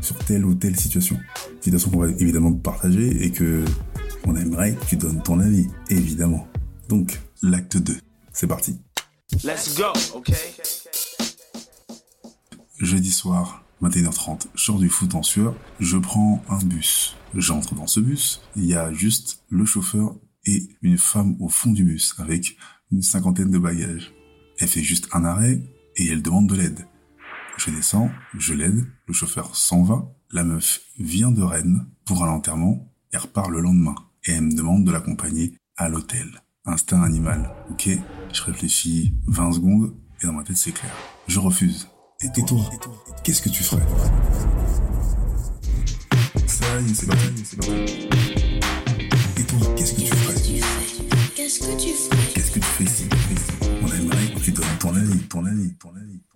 Sur telle ou telle situation. Situation qu'on va évidemment partager et que on aimerait que tu donnes ton avis, évidemment. Donc, l'acte 2. C'est parti. Let's go, okay? Jeudi soir, 21h30, je sors du foot en sueur, je prends un bus. J'entre dans ce bus, il y a juste le chauffeur et une femme au fond du bus avec une cinquantaine de bagages. Elle fait juste un arrêt et elle demande de l'aide. Je descends, je l'aide, le chauffeur s'en va, la meuf vient de Rennes pour un enterrement et repart le lendemain. Et elle me demande de l'accompagner à l'hôtel. Instinct animal, ok Je réfléchis 20 secondes et dans ma tête c'est clair. Je refuse. Et toi, qu'est-ce que tu ferais? Ça y est, c'est parti, c'est parti. Et toi, qu'est-ce que tu ferais? Qu'est-ce que tu fais Qu'est-ce que tu fais ici? On aimerait que tu donnes ton avis, ton avis, ton avis, ton avis.